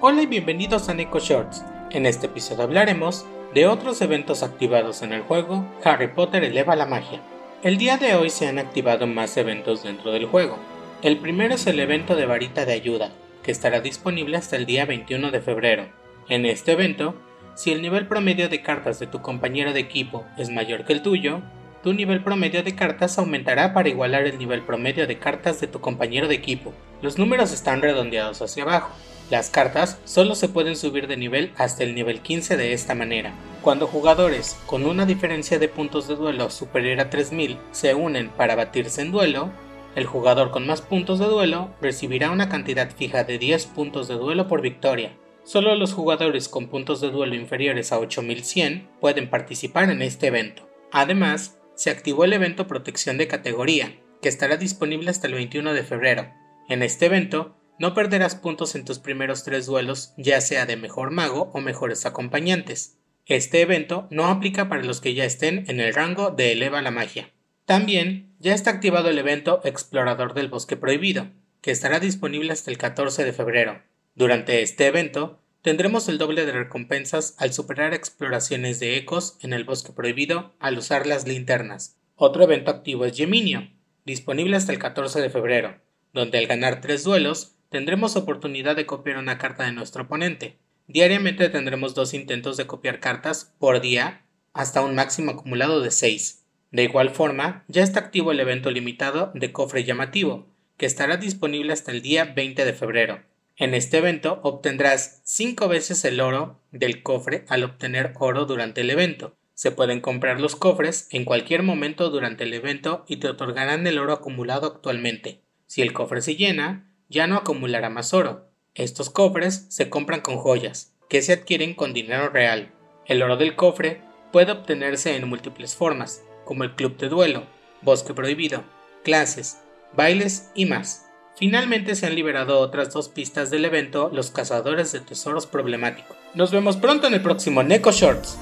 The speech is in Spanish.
Hola y bienvenidos a Neko Shorts. En este episodio hablaremos de otros eventos activados en el juego Harry Potter eleva la magia. El día de hoy se han activado más eventos dentro del juego. El primero es el evento de varita de ayuda, que estará disponible hasta el día 21 de febrero. En este evento, si el nivel promedio de cartas de tu compañero de equipo es mayor que el tuyo, tu nivel promedio de cartas aumentará para igualar el nivel promedio de cartas de tu compañero de equipo. Los números están redondeados hacia abajo. Las cartas solo se pueden subir de nivel hasta el nivel 15 de esta manera. Cuando jugadores con una diferencia de puntos de duelo superior a 3000 se unen para batirse en duelo, el jugador con más puntos de duelo recibirá una cantidad fija de 10 puntos de duelo por victoria. Solo los jugadores con puntos de duelo inferiores a 8100 pueden participar en este evento. Además, se activó el evento Protección de Categoría, que estará disponible hasta el 21 de febrero. En este evento, no perderás puntos en tus primeros tres duelos, ya sea de mejor mago o mejores acompañantes. Este evento no aplica para los que ya estén en el rango de Eleva la Magia. También ya está activado el evento Explorador del Bosque Prohibido, que estará disponible hasta el 14 de febrero. Durante este evento, tendremos el doble de recompensas al superar exploraciones de ecos en el Bosque Prohibido al usar las linternas. Otro evento activo es Geminio, disponible hasta el 14 de febrero, donde al ganar tres duelos tendremos oportunidad de copiar una carta de nuestro oponente. Diariamente tendremos dos intentos de copiar cartas por día hasta un máximo acumulado de 6. De igual forma, ya está activo el evento limitado de cofre llamativo, que estará disponible hasta el día 20 de febrero. En este evento obtendrás 5 veces el oro del cofre al obtener oro durante el evento. Se pueden comprar los cofres en cualquier momento durante el evento y te otorgarán el oro acumulado actualmente. Si el cofre se llena, ya no acumulará más oro. Estos cofres se compran con joyas, que se adquieren con dinero real. El oro del cofre puede obtenerse en múltiples formas, como el club de duelo, bosque prohibido, clases, bailes y más. Finalmente se han liberado otras dos pistas del evento Los cazadores de tesoros problemáticos. Nos vemos pronto en el próximo Neko Shorts.